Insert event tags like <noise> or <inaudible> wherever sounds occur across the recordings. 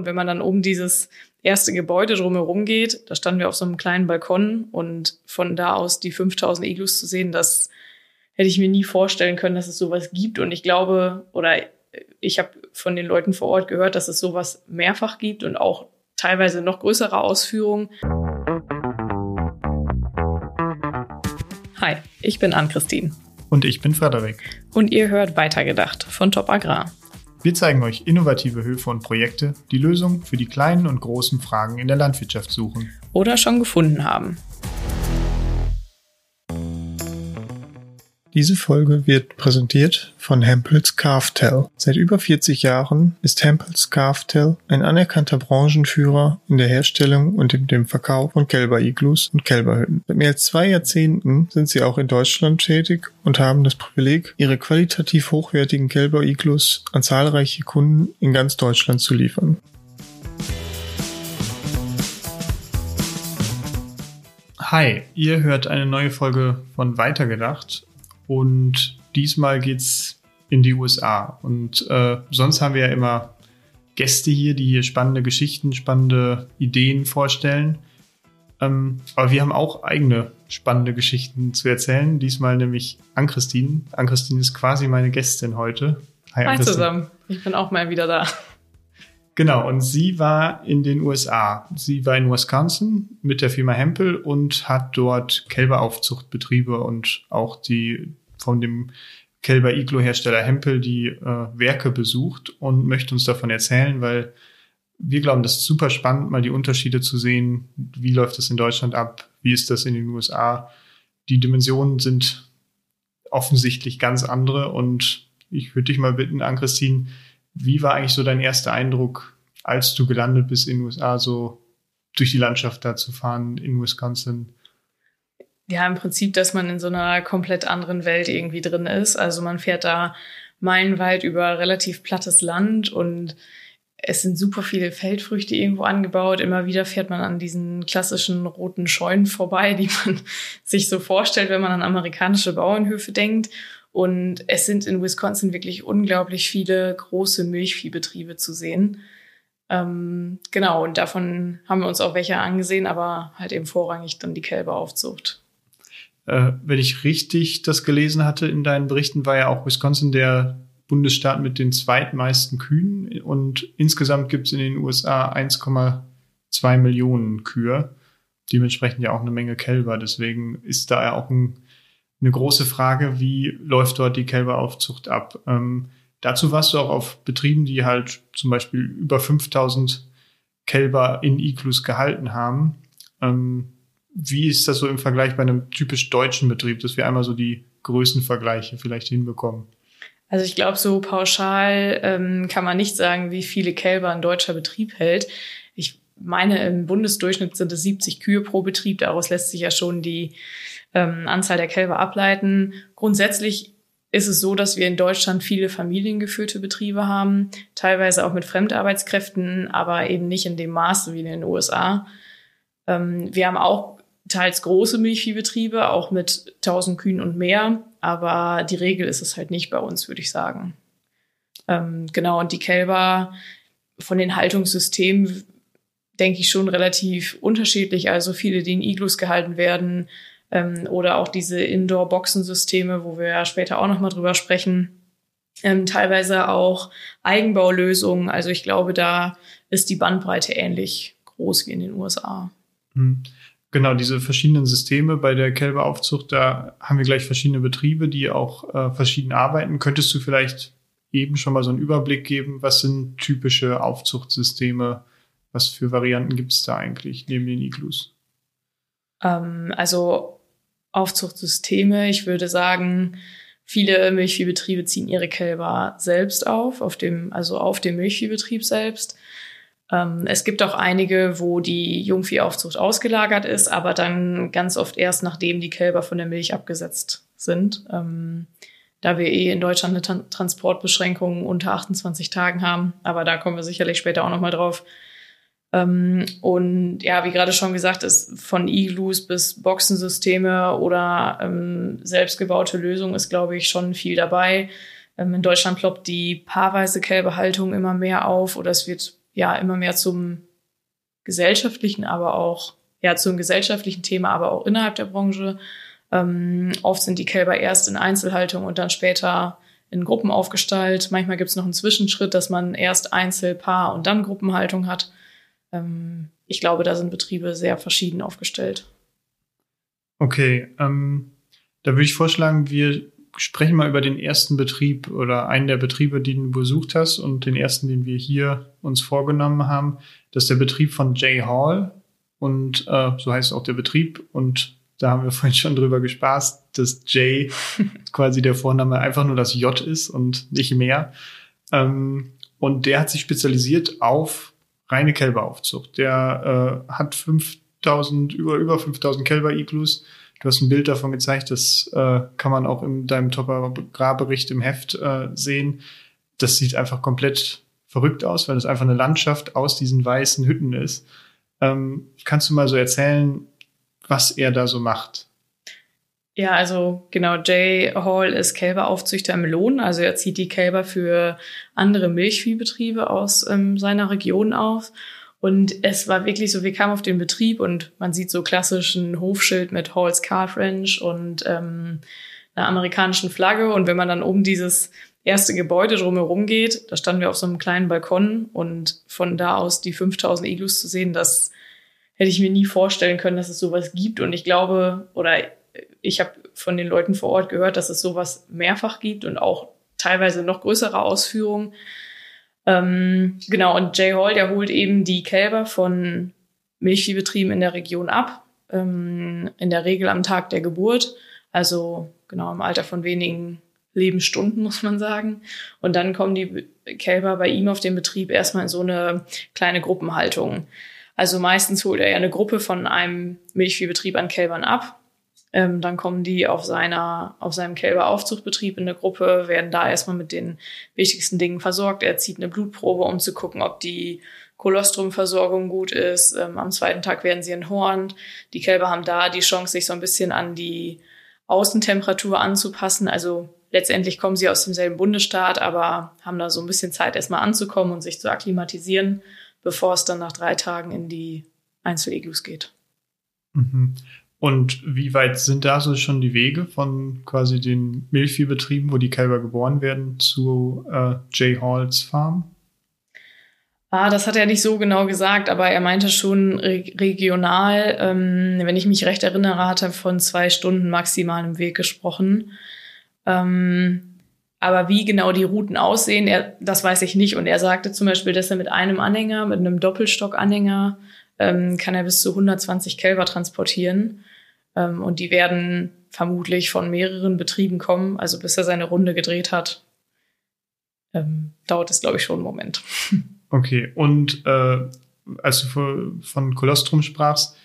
Und wenn man dann um dieses erste Gebäude drumherum geht, da standen wir auf so einem kleinen Balkon und von da aus die 5000 Iglus zu sehen, das hätte ich mir nie vorstellen können, dass es sowas gibt. Und ich glaube, oder ich habe von den Leuten vor Ort gehört, dass es sowas mehrfach gibt und auch teilweise noch größere Ausführungen. Hi, ich bin Ann-Christine. Und ich bin Frederik. Und ihr hört Weitergedacht von Top Agrar. Wir zeigen euch innovative Höfe und Projekte, die Lösungen für die kleinen und großen Fragen in der Landwirtschaft suchen. Oder schon gefunden haben. Diese Folge wird präsentiert von Hempels Calftel. Seit über 40 Jahren ist Hempels Calftel ein anerkannter Branchenführer in der Herstellung und in dem Verkauf von Kälber-Iglus und Kälberhütten. Seit mehr als zwei Jahrzehnten sind sie auch in Deutschland tätig und haben das Privileg, ihre qualitativ hochwertigen Kälber-Iglus an zahlreiche Kunden in ganz Deutschland zu liefern. Hi, ihr hört eine neue Folge von Weitergedacht und diesmal geht's in die USA. Und äh, sonst haben wir ja immer Gäste hier, die hier spannende Geschichten, spannende Ideen vorstellen. Ähm, aber wir haben auch eigene spannende Geschichten zu erzählen. Diesmal nämlich Ann-Christine. Ann-Christine ist quasi meine Gästin heute. Hi, Hi zusammen. Ich bin auch mal wieder da. Genau, und sie war in den USA. Sie war in Wisconsin mit der Firma Hempel und hat dort Kälberaufzuchtbetriebe und auch die von dem Kälber Iglo-Hersteller Hempel die äh, Werke besucht und möchte uns davon erzählen, weil wir glauben, das ist super spannend, mal die Unterschiede zu sehen. Wie läuft das in Deutschland ab? Wie ist das in den USA? Die Dimensionen sind offensichtlich ganz andere und ich würde dich mal bitten, Ann-Christine, wie war eigentlich so dein erster Eindruck, als du gelandet bist in den USA, so durch die Landschaft da zu fahren in Wisconsin? Ja, im Prinzip, dass man in so einer komplett anderen Welt irgendwie drin ist. Also man fährt da meilenweit über relativ plattes Land und es sind super viele Feldfrüchte irgendwo angebaut. Immer wieder fährt man an diesen klassischen roten Scheunen vorbei, die man <laughs> sich so vorstellt, wenn man an amerikanische Bauernhöfe denkt. Und es sind in Wisconsin wirklich unglaublich viele große Milchviehbetriebe zu sehen. Ähm, genau, und davon haben wir uns auch welche angesehen, aber halt eben vorrangig dann die Kälberaufzucht. Äh, wenn ich richtig das gelesen hatte in deinen Berichten, war ja auch Wisconsin der Bundesstaat mit den zweitmeisten Kühen und insgesamt gibt es in den USA 1,2 Millionen Kühe. Dementsprechend ja auch eine Menge Kälber. Deswegen ist da ja auch ein, eine große Frage, wie läuft dort die Kälberaufzucht ab? Ähm, dazu warst du auch auf Betrieben, die halt zum Beispiel über 5000 Kälber in Iglus gehalten haben. Ähm, wie ist das so im Vergleich bei einem typisch deutschen Betrieb, dass wir einmal so die Größenvergleiche vielleicht hinbekommen? Also ich glaube, so pauschal ähm, kann man nicht sagen, wie viele Kälber ein deutscher Betrieb hält. Ich meine, im Bundesdurchschnitt sind es 70 Kühe pro Betrieb. Daraus lässt sich ja schon die ähm, Anzahl der Kälber ableiten. Grundsätzlich ist es so, dass wir in Deutschland viele familiengeführte Betriebe haben, teilweise auch mit Fremdarbeitskräften, aber eben nicht in dem Maße wie in den USA. Ähm, wir haben auch teils große Milchviehbetriebe, auch mit 1000 Kühen und mehr. Aber die Regel ist es halt nicht bei uns, würde ich sagen. Ähm, genau, und die Kälber von den Haltungssystemen denke ich schon relativ unterschiedlich. Also viele, die in Iglus gehalten werden ähm, oder auch diese Indoor-Boxensysteme, wo wir ja später auch nochmal drüber sprechen. Ähm, teilweise auch Eigenbaulösungen. Also ich glaube, da ist die Bandbreite ähnlich groß wie in den USA. Mhm. Genau, diese verschiedenen Systeme bei der Kälberaufzucht, da haben wir gleich verschiedene Betriebe, die auch äh, verschieden arbeiten. Könntest du vielleicht eben schon mal so einen Überblick geben, was sind typische Aufzuchtsysteme? Was für Varianten gibt es da eigentlich neben den Iglus? Ähm, also Aufzuchtsysteme, ich würde sagen, viele Milchviehbetriebe ziehen ihre Kälber selbst auf, auf dem, also auf dem Milchviehbetrieb selbst. Ähm, es gibt auch einige, wo die Jungviehaufzucht ausgelagert ist, aber dann ganz oft erst nachdem die Kälber von der Milch abgesetzt sind. Ähm, da wir eh in Deutschland eine Tran Transportbeschränkung unter 28 Tagen haben, aber da kommen wir sicherlich später auch nochmal drauf. Ähm, und ja, wie gerade schon gesagt, ist von Iglus bis Boxensysteme oder ähm, selbstgebaute Lösungen ist, glaube ich, schon viel dabei. In Deutschland ploppt die paarweise Kälberhaltung immer mehr auf oder es wird ja immer mehr zum gesellschaftlichen, aber auch ja zum gesellschaftlichen Thema, aber auch innerhalb der Branche. Ähm, oft sind die Kälber erst in Einzelhaltung und dann später in Gruppen aufgestellt. Manchmal gibt es noch einen Zwischenschritt, dass man erst Einzel, Paar und dann Gruppenhaltung hat. Ähm, ich glaube, da sind Betriebe sehr verschieden aufgestellt. Okay, ähm, da würde ich vorschlagen, wir sprechen mal über den ersten Betrieb oder einen der Betriebe, die du besucht hast und den ersten, den wir hier uns vorgenommen haben. Das ist der Betrieb von Jay Hall und äh, so heißt auch der Betrieb und da haben wir <laughs> vorhin schon drüber gespaßt, dass Jay <laughs> quasi der Vorname einfach nur das J ist und nicht mehr. Ähm, und der hat sich spezialisiert auf reine Kälberaufzucht. Der äh, hat 5000, über, über 5000 Kälber-Iglus Du hast ein Bild davon gezeigt, das äh, kann man auch in deinem Top-Agrarbericht im Heft äh, sehen. Das sieht einfach komplett verrückt aus, weil es einfach eine Landschaft aus diesen weißen Hütten ist. Ähm, kannst du mal so erzählen, was er da so macht? Ja, also genau, Jay Hall ist Kälberaufzüchter im Lohn. Also er zieht die Kälber für andere Milchviehbetriebe aus ähm, seiner Region auf und es war wirklich so, wir kamen auf den Betrieb und man sieht so klassischen Hofschild mit Halls Car French und ähm, einer amerikanischen Flagge. Und wenn man dann um dieses erste Gebäude drumherum geht, da standen wir auf so einem kleinen Balkon und von da aus die 5000 Iglus zu sehen, das hätte ich mir nie vorstellen können, dass es sowas gibt. Und ich glaube, oder ich habe von den Leuten vor Ort gehört, dass es sowas mehrfach gibt und auch teilweise noch größere Ausführungen. Ähm, genau, und Jay Hall, der holt eben die Kälber von Milchviehbetrieben in der Region ab, ähm, in der Regel am Tag der Geburt, also genau im Alter von wenigen Lebensstunden, <laughs> muss man sagen. Und dann kommen die Kälber bei ihm auf dem Betrieb erstmal in so eine kleine Gruppenhaltung. Also meistens holt er ja eine Gruppe von einem Milchviehbetrieb an Kälbern ab ähm, dann kommen die auf seiner, auf seinem Kälberaufzuchtbetrieb in der Gruppe, werden da erstmal mit den wichtigsten Dingen versorgt. Er zieht eine Blutprobe, um zu gucken, ob die Kolostrumversorgung gut ist. Ähm, am zweiten Tag werden sie enthornt. Die Kälber haben da die Chance, sich so ein bisschen an die Außentemperatur anzupassen. Also letztendlich kommen sie aus demselben Bundesstaat, aber haben da so ein bisschen Zeit, erstmal anzukommen und sich zu akklimatisieren, bevor es dann nach drei Tagen in die Einzeliglus geht. Mhm. Und wie weit sind da so schon die Wege von quasi den Milchviehbetrieben, wo die Kälber geboren werden, zu äh, Jay Halls Farm? Ah, das hat er nicht so genau gesagt, aber er meinte schon re regional. Ähm, wenn ich mich recht erinnere, hat er von zwei Stunden maximal im Weg gesprochen. Ähm, aber wie genau die Routen aussehen, er, das weiß ich nicht. Und er sagte zum Beispiel, dass er mit einem Anhänger, mit einem Doppelstockanhänger, ähm, kann er bis zu 120 Kälber transportieren. Ähm, und die werden vermutlich von mehreren Betrieben kommen. Also bis er seine Runde gedreht hat, ähm, dauert es, glaube ich, schon einen Moment. <laughs> Okay, und äh, als du von Kolostrum sprachst,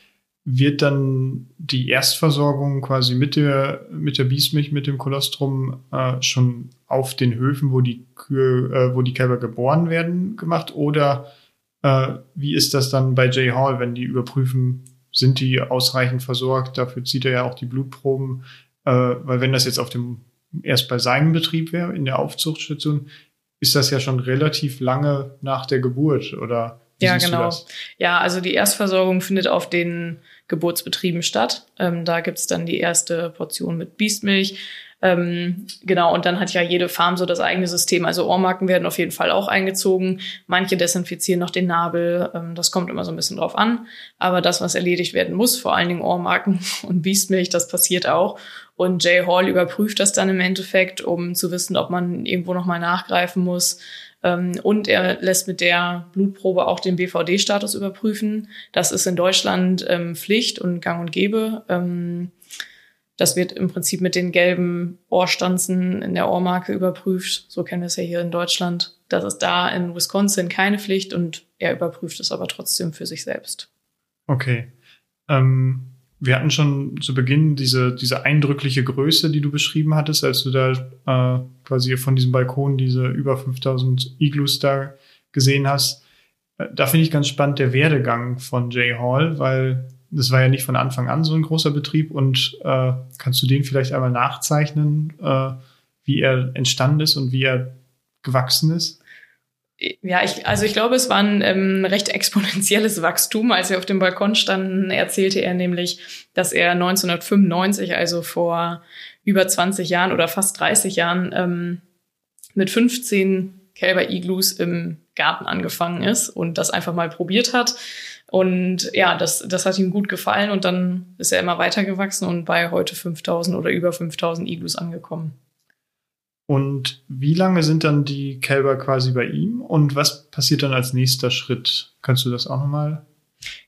wird dann die Erstversorgung quasi mit der, mit der Biesmilch, mit dem Kolostrum äh, schon auf den Höfen, wo die Kühe, äh, wo die Kälber geboren werden, gemacht? Oder äh, wie ist das dann bei Jay Hall, wenn die überprüfen, sind die ausreichend versorgt? Dafür zieht er ja auch die Blutproben. Äh, weil wenn das jetzt auf dem, erst bei seinem Betrieb wäre, in der Aufzuchtstation, ist das ja schon relativ lange nach der Geburt, oder? ja, genau. Ja, also die Erstversorgung findet auf den Geburtsbetrieben statt. Ähm, da gibt's dann die erste Portion mit Biestmilch. Ähm, genau, und dann hat ja jede Farm so das eigene System. Also Ohrmarken werden auf jeden Fall auch eingezogen. Manche desinfizieren noch den Nabel. Ähm, das kommt immer so ein bisschen drauf an. Aber das, was erledigt werden muss, vor allen Dingen Ohrmarken <laughs> und Biestmilch, das passiert auch. Und Jay Hall überprüft das dann im Endeffekt, um zu wissen, ob man irgendwo nochmal nachgreifen muss. Ähm, und er lässt mit der Blutprobe auch den BVD-Status überprüfen. Das ist in Deutschland ähm, Pflicht und gang und gäbe. Ähm, das wird im Prinzip mit den gelben Ohrstanzen in der Ohrmarke überprüft. So kennen wir es ja hier in Deutschland. Das ist da in Wisconsin keine Pflicht und er überprüft es aber trotzdem für sich selbst. Okay. Ähm, wir hatten schon zu Beginn diese, diese eindrückliche Größe, die du beschrieben hattest, als du da äh, quasi von diesem Balkon diese über 5000 Iglus da gesehen hast. Äh, da finde ich ganz spannend der Werdegang von Jay Hall, weil das war ja nicht von Anfang an so ein großer Betrieb und äh, kannst du den vielleicht einmal nachzeichnen, äh, wie er entstanden ist und wie er gewachsen ist? Ja, ich, also ich glaube, es war ein ähm, recht exponentielles Wachstum. Als wir auf dem Balkon standen, erzählte er nämlich, dass er 1995, also vor über 20 Jahren oder fast 30 Jahren, ähm, mit 15 Kälber-Iglus im Garten angefangen ist und das einfach mal probiert hat. Und ja, das, das hat ihm gut gefallen und dann ist er immer weitergewachsen und bei heute 5000 oder über 5000 Iglus angekommen. Und wie lange sind dann die Kälber quasi bei ihm und was passiert dann als nächster Schritt? Kannst du das auch nochmal?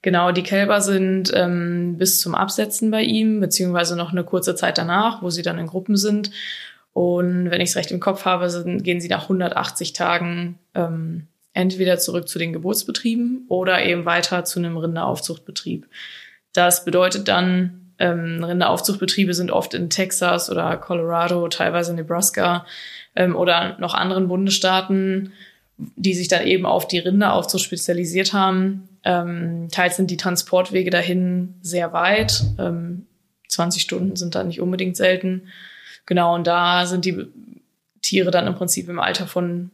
Genau, die Kälber sind ähm, bis zum Absetzen bei ihm, beziehungsweise noch eine kurze Zeit danach, wo sie dann in Gruppen sind. Und wenn ich es recht im Kopf habe, sind, gehen sie nach 180 Tagen ähm, entweder zurück zu den Geburtsbetrieben oder eben weiter zu einem Rinderaufzuchtbetrieb. Das bedeutet dann, ähm, Rinderaufzuchtbetriebe sind oft in Texas oder Colorado, teilweise Nebraska ähm, oder noch anderen Bundesstaaten, die sich dann eben auf die Rinderaufzucht spezialisiert haben. Ähm, teils sind die Transportwege dahin sehr weit. Ähm, 20 Stunden sind da nicht unbedingt selten. Genau, und da sind die Tiere dann im Prinzip im Alter von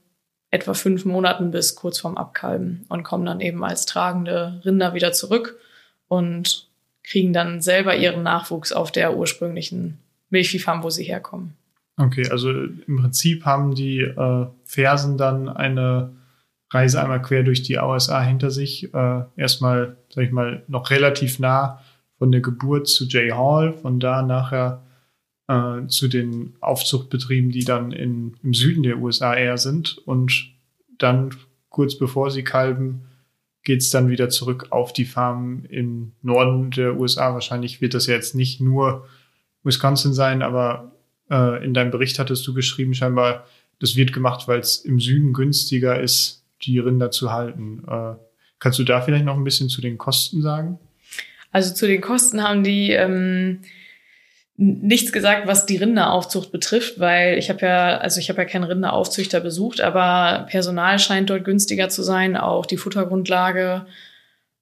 etwa fünf Monaten bis kurz vorm Abkalben und kommen dann eben als tragende Rinder wieder zurück und kriegen dann selber ihren Nachwuchs auf der ursprünglichen Milchviehfarm, wo sie herkommen. Okay, also im Prinzip haben die äh, Fersen dann eine Reise einmal quer durch die USA hinter sich. Äh, erstmal, sag ich mal, noch relativ nah von der Geburt zu Jay Hall, von da nachher äh, zu den Aufzuchtbetrieben, die dann in, im Süden der USA eher sind. Und dann kurz bevor sie kalben, geht's dann wieder zurück auf die Farm im Norden der USA. Wahrscheinlich wird das jetzt nicht nur Wisconsin sein, aber äh, in deinem Bericht hattest du geschrieben, scheinbar, das wird gemacht, weil es im Süden günstiger ist, die Rinder zu halten. Äh, kannst du da vielleicht noch ein bisschen zu den Kosten sagen? Also zu den Kosten haben die ähm, nichts gesagt, was die Rinderaufzucht betrifft, weil ich habe ja, also ich habe ja keinen Rinderaufzüchter besucht, aber Personal scheint dort günstiger zu sein, auch die Futtergrundlage.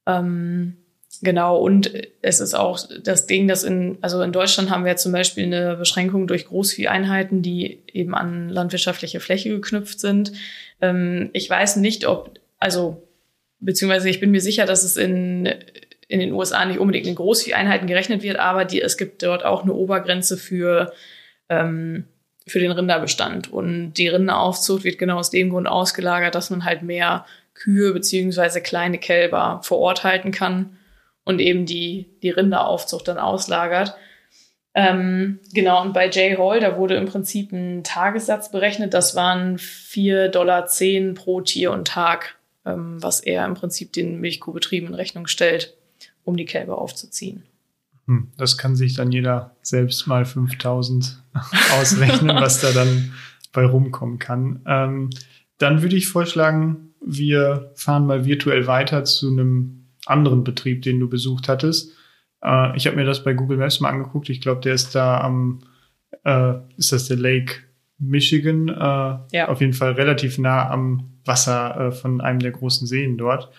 Ähm, genau, und es ist auch das Ding, dass in, also in Deutschland haben wir zum Beispiel eine Beschränkung durch Großvieheinheiten, die eben an landwirtschaftliche Fläche geknüpft sind. Ähm, ich weiß nicht, ob, also beziehungsweise ich bin mir sicher, dass es in in den USA nicht unbedingt in Großvieheinheiten gerechnet wird, aber die, es gibt dort auch eine Obergrenze für, ähm, für den Rinderbestand. Und die Rinderaufzucht wird genau aus dem Grund ausgelagert, dass man halt mehr Kühe beziehungsweise kleine Kälber vor Ort halten kann und eben die, die Rinderaufzucht dann auslagert. Ähm, genau, und bei Jay Hall, da wurde im Prinzip ein Tagessatz berechnet. Das waren 4,10 Dollar pro Tier und Tag, ähm, was er im Prinzip den Milchkuhbetrieben in Rechnung stellt um die Kälber aufzuziehen. Hm, das kann sich dann jeder selbst mal 5000 <laughs> ausrechnen, was da dann bei rumkommen kann. Ähm, dann würde ich vorschlagen, wir fahren mal virtuell weiter zu einem anderen Betrieb, den du besucht hattest. Äh, ich habe mir das bei Google Maps mal angeguckt. Ich glaube, der ist da am, äh, ist das der Lake Michigan? Äh, ja. Auf jeden Fall relativ nah am Wasser äh, von einem der großen Seen dort.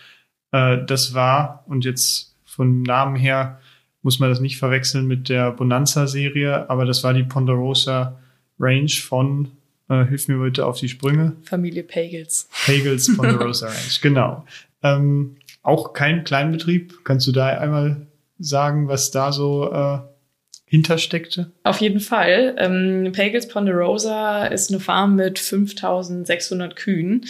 Äh, das war, und jetzt von Namen her muss man das nicht verwechseln mit der Bonanza-Serie, aber das war die Ponderosa Range von, äh, hilf mir bitte auf die Sprünge. Familie Pagels. Pagels <laughs> Ponderosa Range, genau. Ähm, auch kein Kleinbetrieb. Kannst du da einmal sagen, was da so äh, hintersteckte? Auf jeden Fall. Ähm, Pagels Ponderosa ist eine Farm mit 5600 Kühen.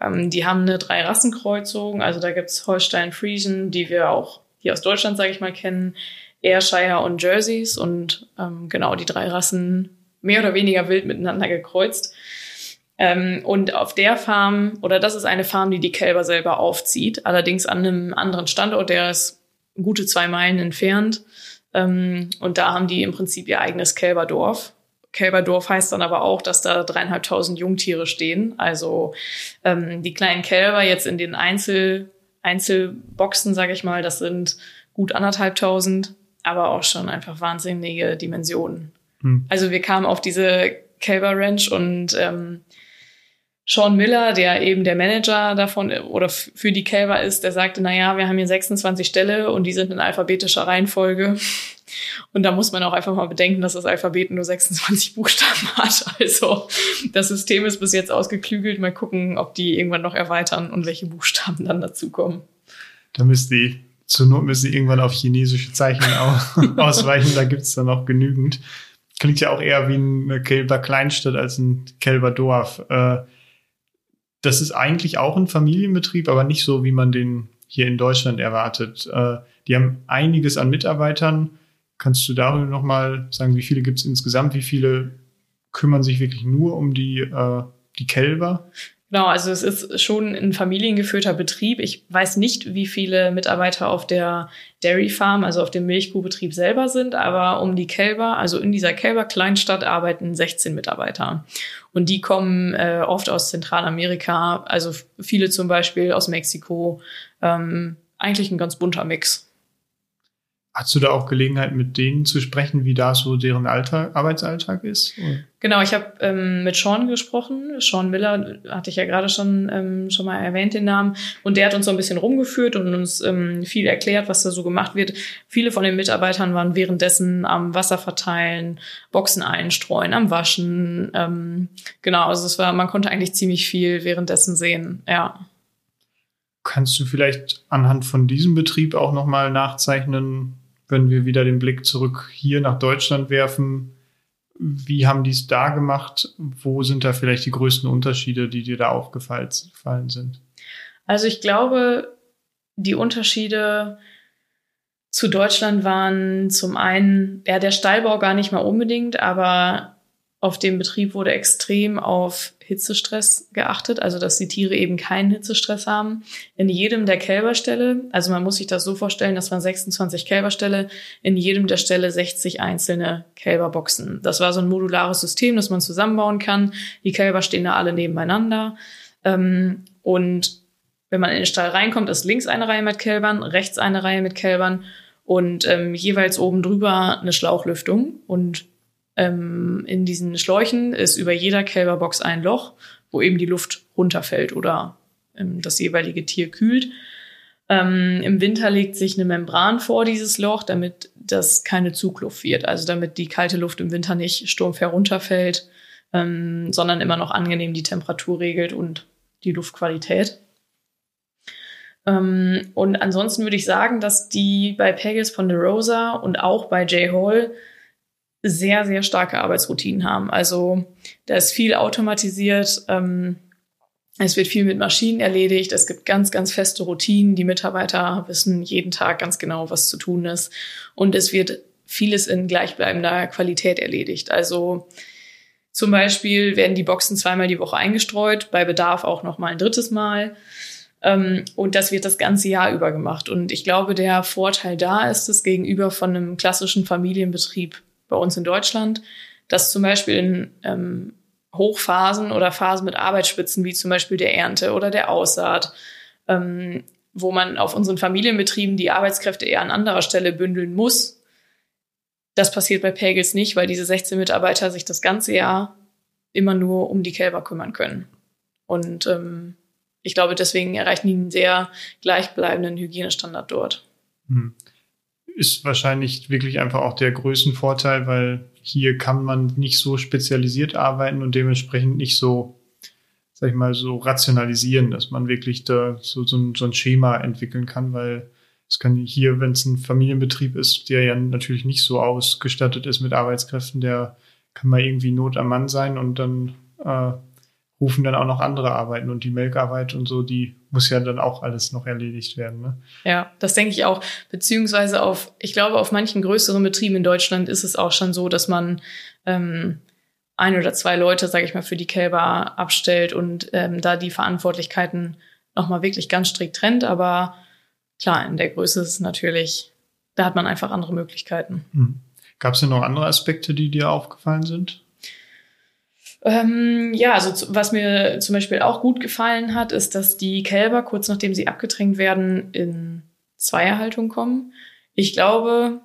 Ähm, die haben eine Drei-Rassenkreuzung. Also da gibt's Holstein Friesen, die wir auch hier aus Deutschland, sage ich mal, kennen, Ayrshire und Jerseys und ähm, genau die drei Rassen mehr oder weniger wild miteinander gekreuzt. Ähm, und auf der Farm, oder das ist eine Farm, die die Kälber selber aufzieht, allerdings an einem anderen Standort, der ist gute zwei Meilen entfernt. Ähm, und da haben die im Prinzip ihr eigenes Kälberdorf. Kälberdorf heißt dann aber auch, dass da dreieinhalbtausend Jungtiere stehen. Also ähm, die kleinen Kälber jetzt in den Einzel Einzelboxen, sage ich mal, das sind gut anderthalbtausend, aber auch schon einfach wahnsinnige Dimensionen. Hm. Also wir kamen auf diese Kälber Ranch und ähm, Sean Miller, der eben der Manager davon oder für die Kälber ist, der sagte, na ja, wir haben hier 26 Ställe und die sind in alphabetischer Reihenfolge. Und da muss man auch einfach mal bedenken, dass das Alphabet nur 26 Buchstaben <laughs> hat. Also das System ist bis jetzt ausgeklügelt. Mal gucken, ob die irgendwann noch erweitern und welche Buchstaben dann dazukommen. Da müsst ihr, zur Not müsst ihr irgendwann auf chinesische Zeichen <laughs> ausweichen. Da gibt's dann auch genügend. Klingt ja auch eher wie eine Kälber Kleinstadt als ein Kälber Dorf. Äh, das ist eigentlich auch ein Familienbetrieb, aber nicht so, wie man den hier in Deutschland erwartet. Äh, die haben einiges an Mitarbeitern. Kannst du darüber nochmal sagen, wie viele gibt es insgesamt? Wie viele kümmern sich wirklich nur um die, äh, die Kälber? Genau, also es ist schon ein familiengeführter Betrieb. Ich weiß nicht, wie viele Mitarbeiter auf der Dairy Farm, also auf dem Milchkuhbetrieb selber sind, aber um die Kälber, also in dieser Kälber-Kleinstadt arbeiten 16 Mitarbeiter. Und die kommen äh, oft aus Zentralamerika, also viele zum Beispiel aus Mexiko. Ähm, eigentlich ein ganz bunter Mix. Hast du da auch Gelegenheit, mit denen zu sprechen, wie da so deren Alltag, Arbeitsalltag ist? Genau, ich habe ähm, mit Sean gesprochen. Sean Miller hatte ich ja gerade schon ähm, schon mal erwähnt den Namen und der hat uns so ein bisschen rumgeführt und uns ähm, viel erklärt, was da so gemacht wird. Viele von den Mitarbeitern waren währenddessen am Wasser verteilen, Boxen einstreuen, am Waschen. Ähm, genau, also es war, man konnte eigentlich ziemlich viel währenddessen sehen. Ja. Kannst du vielleicht anhand von diesem Betrieb auch noch mal nachzeichnen, wenn wir wieder den Blick zurück hier nach Deutschland werfen, wie haben die es da gemacht? Wo sind da vielleicht die größten Unterschiede, die dir da aufgefallen sind? Also ich glaube, die Unterschiede zu Deutschland waren zum einen, ja, der Stallbau gar nicht mal unbedingt, aber auf dem Betrieb wurde extrem auf Hitzestress geachtet, also dass die Tiere eben keinen Hitzestress haben. In jedem der Kälberställe, also man muss sich das so vorstellen, das waren 26 Kälberställe, in jedem der Ställe 60 einzelne Kälberboxen. Das war so ein modulares System, das man zusammenbauen kann. Die Kälber stehen da alle nebeneinander. Ähm, und wenn man in den Stall reinkommt, ist links eine Reihe mit Kälbern, rechts eine Reihe mit Kälbern und ähm, jeweils oben drüber eine Schlauchlüftung. Und ähm, in diesen Schläuchen ist über jeder Kälberbox ein Loch, wo eben die Luft runterfällt oder ähm, das jeweilige Tier kühlt. Ähm, Im Winter legt sich eine Membran vor dieses Loch, damit das keine Zugluft wird, also damit die kalte Luft im Winter nicht sturmfair runterfällt, ähm, sondern immer noch angenehm die Temperatur regelt und die Luftqualität. Ähm, und ansonsten würde ich sagen, dass die bei Pegels von der Rosa und auch bei Jay Hall sehr, sehr starke Arbeitsroutinen haben. Also da ist viel automatisiert, ähm, es wird viel mit Maschinen erledigt, es gibt ganz, ganz feste Routinen, die Mitarbeiter wissen jeden Tag ganz genau, was zu tun ist und es wird vieles in gleichbleibender Qualität erledigt. Also zum Beispiel werden die Boxen zweimal die Woche eingestreut, bei Bedarf auch noch mal ein drittes Mal. Ähm, und das wird das ganze Jahr über gemacht. Und ich glaube, der Vorteil da ist es gegenüber von einem klassischen Familienbetrieb bei uns in Deutschland, dass zum Beispiel in ähm, Hochphasen oder Phasen mit Arbeitsspitzen, wie zum Beispiel der Ernte oder der Aussaat, ähm, wo man auf unseren Familienbetrieben die Arbeitskräfte eher an anderer Stelle bündeln muss. Das passiert bei Pagels nicht, weil diese 16 Mitarbeiter sich das ganze Jahr immer nur um die Kälber kümmern können. Und ähm, ich glaube, deswegen erreichen die einen sehr gleichbleibenden Hygienestandard dort. Hm ist wahrscheinlich wirklich einfach auch der Größenvorteil, weil hier kann man nicht so spezialisiert arbeiten und dementsprechend nicht so, sag ich mal, so rationalisieren, dass man wirklich da so, so, ein, so ein Schema entwickeln kann, weil es kann hier, wenn es ein Familienbetrieb ist, der ja natürlich nicht so ausgestattet ist mit Arbeitskräften, der kann mal irgendwie Not am Mann sein und dann äh, rufen dann auch noch andere Arbeiten und die Melkarbeit und so, die muss ja dann auch alles noch erledigt werden. Ne? Ja, das denke ich auch. Beziehungsweise auf, ich glaube, auf manchen größeren Betrieben in Deutschland ist es auch schon so, dass man ähm, ein oder zwei Leute, sage ich mal, für die Kälber abstellt und ähm, da die Verantwortlichkeiten nochmal wirklich ganz strikt trennt. Aber klar, in der Größe ist es natürlich, da hat man einfach andere Möglichkeiten. Hm. Gab es denn noch andere Aspekte, die dir aufgefallen sind? Ähm, ja, also was mir zum Beispiel auch gut gefallen hat, ist, dass die Kälber kurz nachdem sie abgetränkt werden in Zweierhaltung kommen. Ich glaube,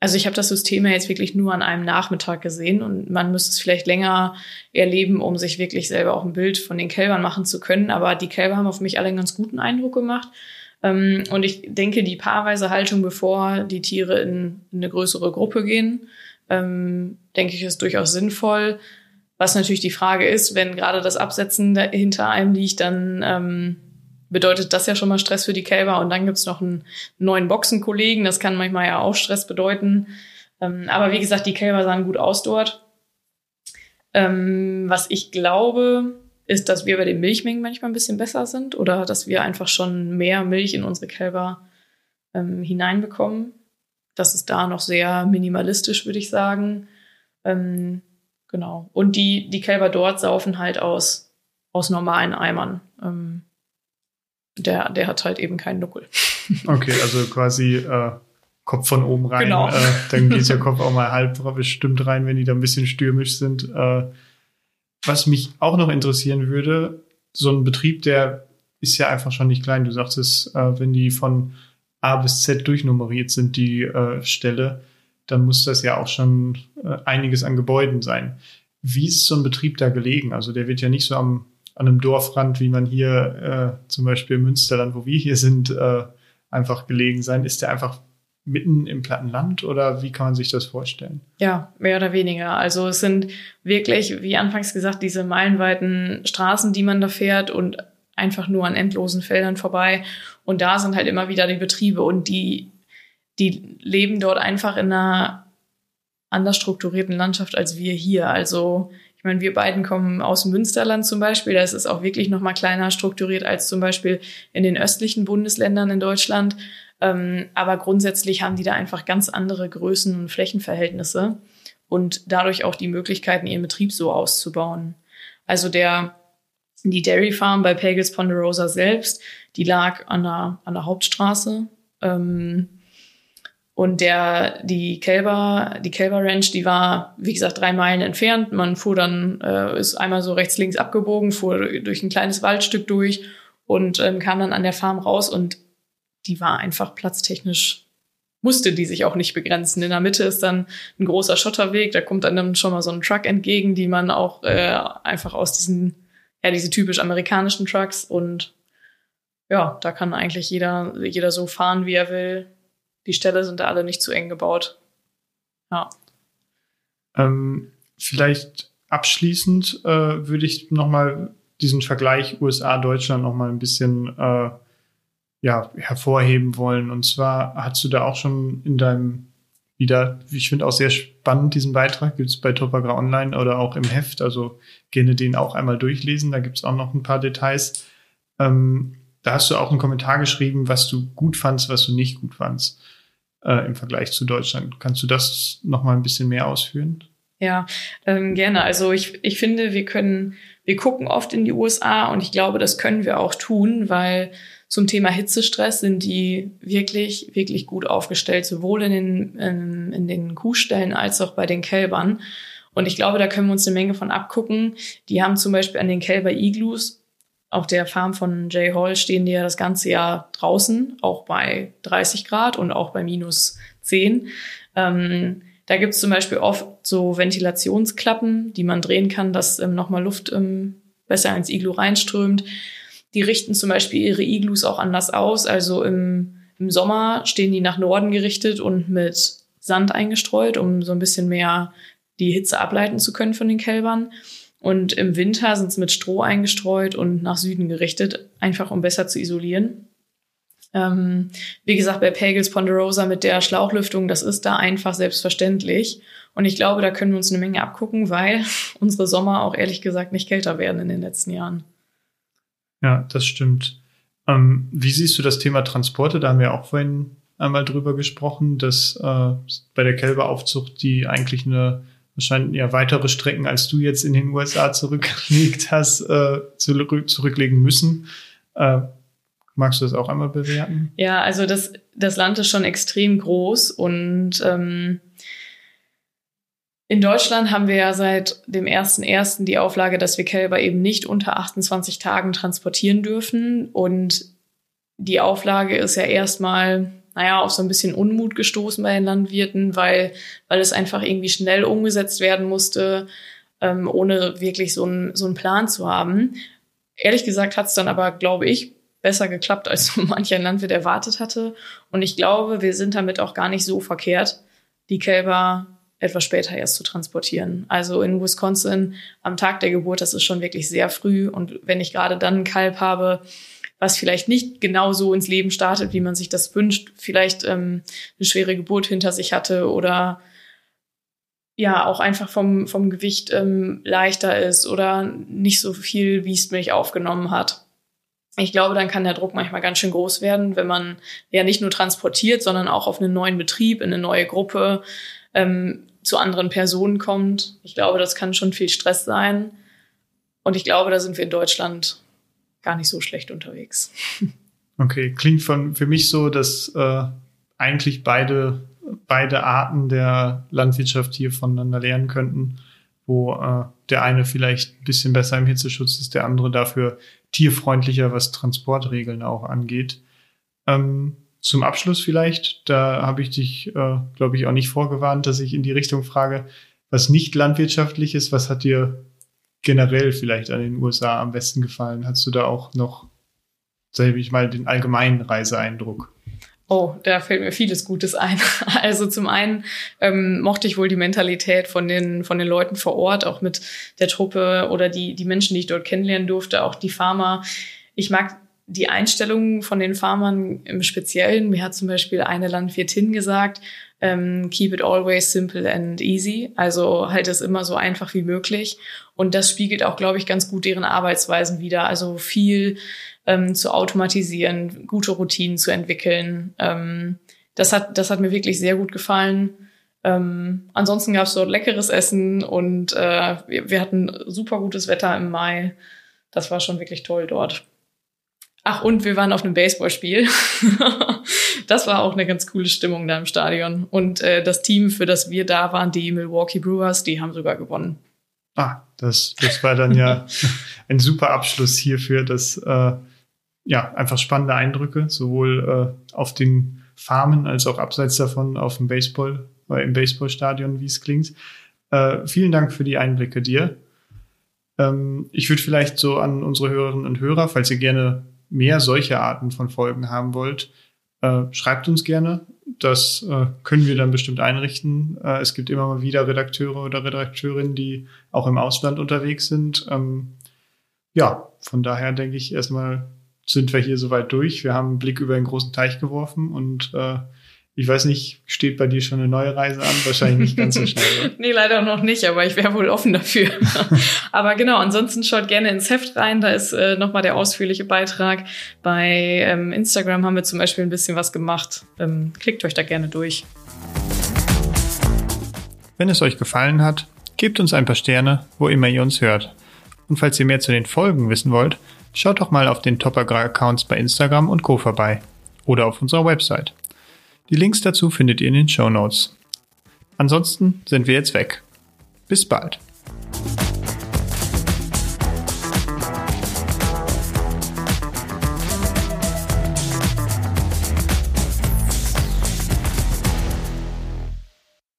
also ich habe das System ja jetzt wirklich nur an einem Nachmittag gesehen und man müsste es vielleicht länger erleben, um sich wirklich selber auch ein Bild von den Kälbern machen zu können. Aber die Kälber haben auf mich alle einen ganz guten Eindruck gemacht. Ähm, und ich denke, die paarweise Haltung, bevor die Tiere in, in eine größere Gruppe gehen, ähm, denke ich, ist durchaus sinnvoll. Was natürlich die Frage ist, wenn gerade das Absetzen hinter einem liegt, dann ähm, bedeutet das ja schon mal Stress für die Kälber. Und dann gibt's noch einen neuen Boxenkollegen. Das kann manchmal ja auch Stress bedeuten. Ähm, aber wie gesagt, die Kälber sahen gut aus dort. Ähm, was ich glaube, ist, dass wir bei den Milchmengen manchmal ein bisschen besser sind oder dass wir einfach schon mehr Milch in unsere Kälber ähm, hineinbekommen. Das ist da noch sehr minimalistisch, würde ich sagen. Ähm, genau. Und die, die Kälber dort saufen halt aus, aus normalen Eimern. Ähm, der, der hat halt eben keinen Nuckel. <laughs> Okay, also quasi äh, Kopf von oben rein. Genau. Äh, dann <laughs> geht der Kopf auch mal halb bestimmt rein, wenn die da ein bisschen stürmisch sind. Äh, was mich auch noch interessieren würde, so ein Betrieb, der ist ja einfach schon nicht klein. Du sagtest, äh, wenn die von A bis Z durchnummeriert sind, die äh, Ställe, dann muss das ja auch schon äh, einiges an Gebäuden sein. Wie ist so ein Betrieb da gelegen? Also der wird ja nicht so am, an einem Dorfrand, wie man hier äh, zum Beispiel im Münsterland, wo wir hier sind, äh, einfach gelegen sein. Ist der einfach mitten im platten Land oder wie kann man sich das vorstellen? Ja, mehr oder weniger. Also es sind wirklich, wie anfangs gesagt, diese meilenweiten Straßen, die man da fährt und einfach nur an endlosen Feldern vorbei. Und da sind halt immer wieder die Betriebe und die, die leben dort einfach in einer anders strukturierten Landschaft als wir hier. Also ich meine, wir beiden kommen aus dem Münsterland zum Beispiel. Da ist es auch wirklich noch mal kleiner strukturiert als zum Beispiel in den östlichen Bundesländern in Deutschland. Ähm, aber grundsätzlich haben die da einfach ganz andere Größen und Flächenverhältnisse und dadurch auch die Möglichkeiten, ihren Betrieb so auszubauen. Also der, die Dairy Farm bei Pagels Ponderosa selbst, die lag an der, an der Hauptstraße. Ähm, und der, die Kälber, die Kälber Ranch, die war, wie gesagt, drei Meilen entfernt. Man fuhr dann, äh, ist einmal so rechts, links abgebogen, fuhr durch ein kleines Waldstück durch und ähm, kam dann an der Farm raus und die war einfach platztechnisch musste die sich auch nicht begrenzen. In der Mitte ist dann ein großer Schotterweg, da kommt einem schon mal so ein Truck entgegen, die man auch äh, einfach aus diesen, ja, diese typisch amerikanischen Trucks und ja, da kann eigentlich jeder, jeder so fahren, wie er will. Die Ställe sind da alle nicht zu eng gebaut. Ja. Ähm, vielleicht abschließend äh, würde ich nochmal diesen Vergleich USA-Deutschland nochmal ein bisschen äh, ja, hervorheben wollen. Und zwar hast du da auch schon in deinem wieder, ich finde auch sehr spannend, diesen Beitrag gibt es bei Topagra Online oder auch im Heft, also gerne den auch einmal durchlesen, da gibt es auch noch ein paar Details. Ähm, da hast du auch einen Kommentar geschrieben, was du gut fandst, was du nicht gut fandst äh, im Vergleich zu Deutschland. Kannst du das noch mal ein bisschen mehr ausführen? Ja, ähm, gerne. Also ich, ich finde, wir können, wir gucken oft in die USA und ich glaube, das können wir auch tun, weil zum Thema Hitzestress sind die wirklich, wirklich gut aufgestellt, sowohl in den, in, in den Kuhstellen als auch bei den Kälbern. Und ich glaube, da können wir uns eine Menge von abgucken. Die haben zum Beispiel an den Kälber-Iglus auf der Farm von Jay Hall stehen die ja das ganze Jahr draußen, auch bei 30 Grad und auch bei minus 10. Ähm, da gibt's zum Beispiel oft so Ventilationsklappen, die man drehen kann, dass ähm, nochmal Luft ähm, besser ins Iglu reinströmt. Die richten zum Beispiel ihre Iglus auch anders aus. Also im, im Sommer stehen die nach Norden gerichtet und mit Sand eingestreut, um so ein bisschen mehr die Hitze ableiten zu können von den Kälbern. Und im Winter sind sie mit Stroh eingestreut und nach Süden gerichtet, einfach um besser zu isolieren. Ähm, wie gesagt, bei Pagels Ponderosa mit der Schlauchlüftung, das ist da einfach selbstverständlich. Und ich glaube, da können wir uns eine Menge abgucken, weil <laughs> unsere Sommer auch ehrlich gesagt nicht kälter werden in den letzten Jahren. Ja, das stimmt. Ähm, wie siehst du das Thema Transporte? Da haben wir auch vorhin einmal drüber gesprochen, dass äh, bei der Kälberaufzucht die eigentlich eine wahrscheinlich ja weitere Strecken, als du jetzt in den USA zurückgelegt hast, äh, zurück, zurücklegen müssen. Äh, magst du das auch einmal bewerten? Ja, also das, das Land ist schon extrem groß und ähm, in Deutschland haben wir ja seit dem ersten ersten die Auflage, dass wir Kälber eben nicht unter 28 Tagen transportieren dürfen. Und die Auflage ist ja erstmal, naja, auf so ein bisschen Unmut gestoßen bei den Landwirten, weil, weil es einfach irgendwie schnell umgesetzt werden musste, ähm, ohne wirklich so, ein, so einen Plan zu haben. Ehrlich gesagt hat es dann aber, glaube ich, besser geklappt, als so <laughs> mancher Landwirt erwartet hatte. Und ich glaube, wir sind damit auch gar nicht so verkehrt, die Kälber etwas später erst zu transportieren. Also in Wisconsin am Tag der Geburt, das ist schon wirklich sehr früh. Und wenn ich gerade dann ein Kalb habe, was vielleicht nicht genau so ins Leben startet, wie man sich das wünscht, vielleicht ähm, eine schwere Geburt hinter sich hatte oder ja auch einfach vom, vom Gewicht ähm, leichter ist oder nicht so viel Biestmilch aufgenommen hat. Ich glaube, dann kann der Druck manchmal ganz schön groß werden, wenn man ja nicht nur transportiert, sondern auch auf einen neuen Betrieb, in eine neue Gruppe ähm, zu anderen Personen kommt. Ich glaube, das kann schon viel Stress sein. Und ich glaube, da sind wir in Deutschland gar nicht so schlecht unterwegs. Okay, klingt von, für mich so, dass äh, eigentlich beide, beide Arten der Landwirtschaft hier voneinander lernen könnten, wo äh, der eine vielleicht ein bisschen besser im Hitzeschutz ist, der andere dafür tierfreundlicher, was Transportregeln auch angeht. Ähm, zum Abschluss vielleicht, da habe ich dich, äh, glaube ich, auch nicht vorgewarnt, dass ich in die Richtung frage, was nicht landwirtschaftlich ist, was hat dir generell vielleicht an den USA am besten gefallen? Hast du da auch noch, sage ich mal, den allgemeinen Reiseeindruck? Oh, da fällt mir vieles Gutes ein. <laughs> Also zum einen ähm, mochte ich wohl die Mentalität von den von den Leuten vor Ort, auch mit der Truppe oder die die Menschen, die ich dort kennenlernen durfte, auch die Farmer. Ich mag die Einstellung von den Farmern im Speziellen. Mir hat zum Beispiel eine Landwirtin gesagt, ähm, keep it always simple and easy. Also halt es immer so einfach wie möglich. Und das spiegelt auch, glaube ich, ganz gut deren Arbeitsweisen wieder. Also viel ähm, zu automatisieren, gute Routinen zu entwickeln. Ähm, das hat, das hat mir wirklich sehr gut gefallen. Ähm, ansonsten gab es dort leckeres Essen und äh, wir, wir hatten super gutes Wetter im Mai. Das war schon wirklich toll dort. Ach, und wir waren auf einem Baseballspiel. <laughs> das war auch eine ganz coole Stimmung da im Stadion. Und äh, das Team, für das wir da waren, die Milwaukee Brewers, die haben sogar gewonnen. Ah, das, das war dann ja <laughs> ein super Abschluss hierfür. Das, äh, ja, einfach spannende Eindrücke, sowohl äh, auf den Farmen als auch abseits davon auf dem Baseball, äh, im Baseballstadion, wie es klingt. Äh, vielen Dank für die Einblicke dir. Ähm, ich würde vielleicht so an unsere Hörerinnen und Hörer, falls ihr gerne mehr solche Arten von Folgen haben wollt, äh, schreibt uns gerne. Das äh, können wir dann bestimmt einrichten. Äh, es gibt immer mal wieder Redakteure oder Redakteurinnen, die auch im Ausland unterwegs sind. Ähm, ja, von daher denke ich erstmal sind wir hier soweit durch. Wir haben einen Blick über den großen Teich geworfen und äh, ich weiß nicht, steht bei dir schon eine neue Reise an? Wahrscheinlich nicht ganz so <laughs> schnell. Oder? nee, leider noch nicht, aber ich wäre wohl offen dafür. <laughs> aber genau, ansonsten schaut gerne ins Heft rein. Da ist äh, nochmal der ausführliche Beitrag. Bei ähm, Instagram haben wir zum Beispiel ein bisschen was gemacht. Ähm, klickt euch da gerne durch. Wenn es euch gefallen hat, gebt uns ein paar Sterne, wo immer ihr uns hört. Und falls ihr mehr zu den Folgen wissen wollt, schaut doch mal auf den Topagrar-Accounts bei Instagram und Co. vorbei. Oder auf unserer Website. Die Links dazu findet ihr in den Show Notes. Ansonsten sind wir jetzt weg. Bis bald.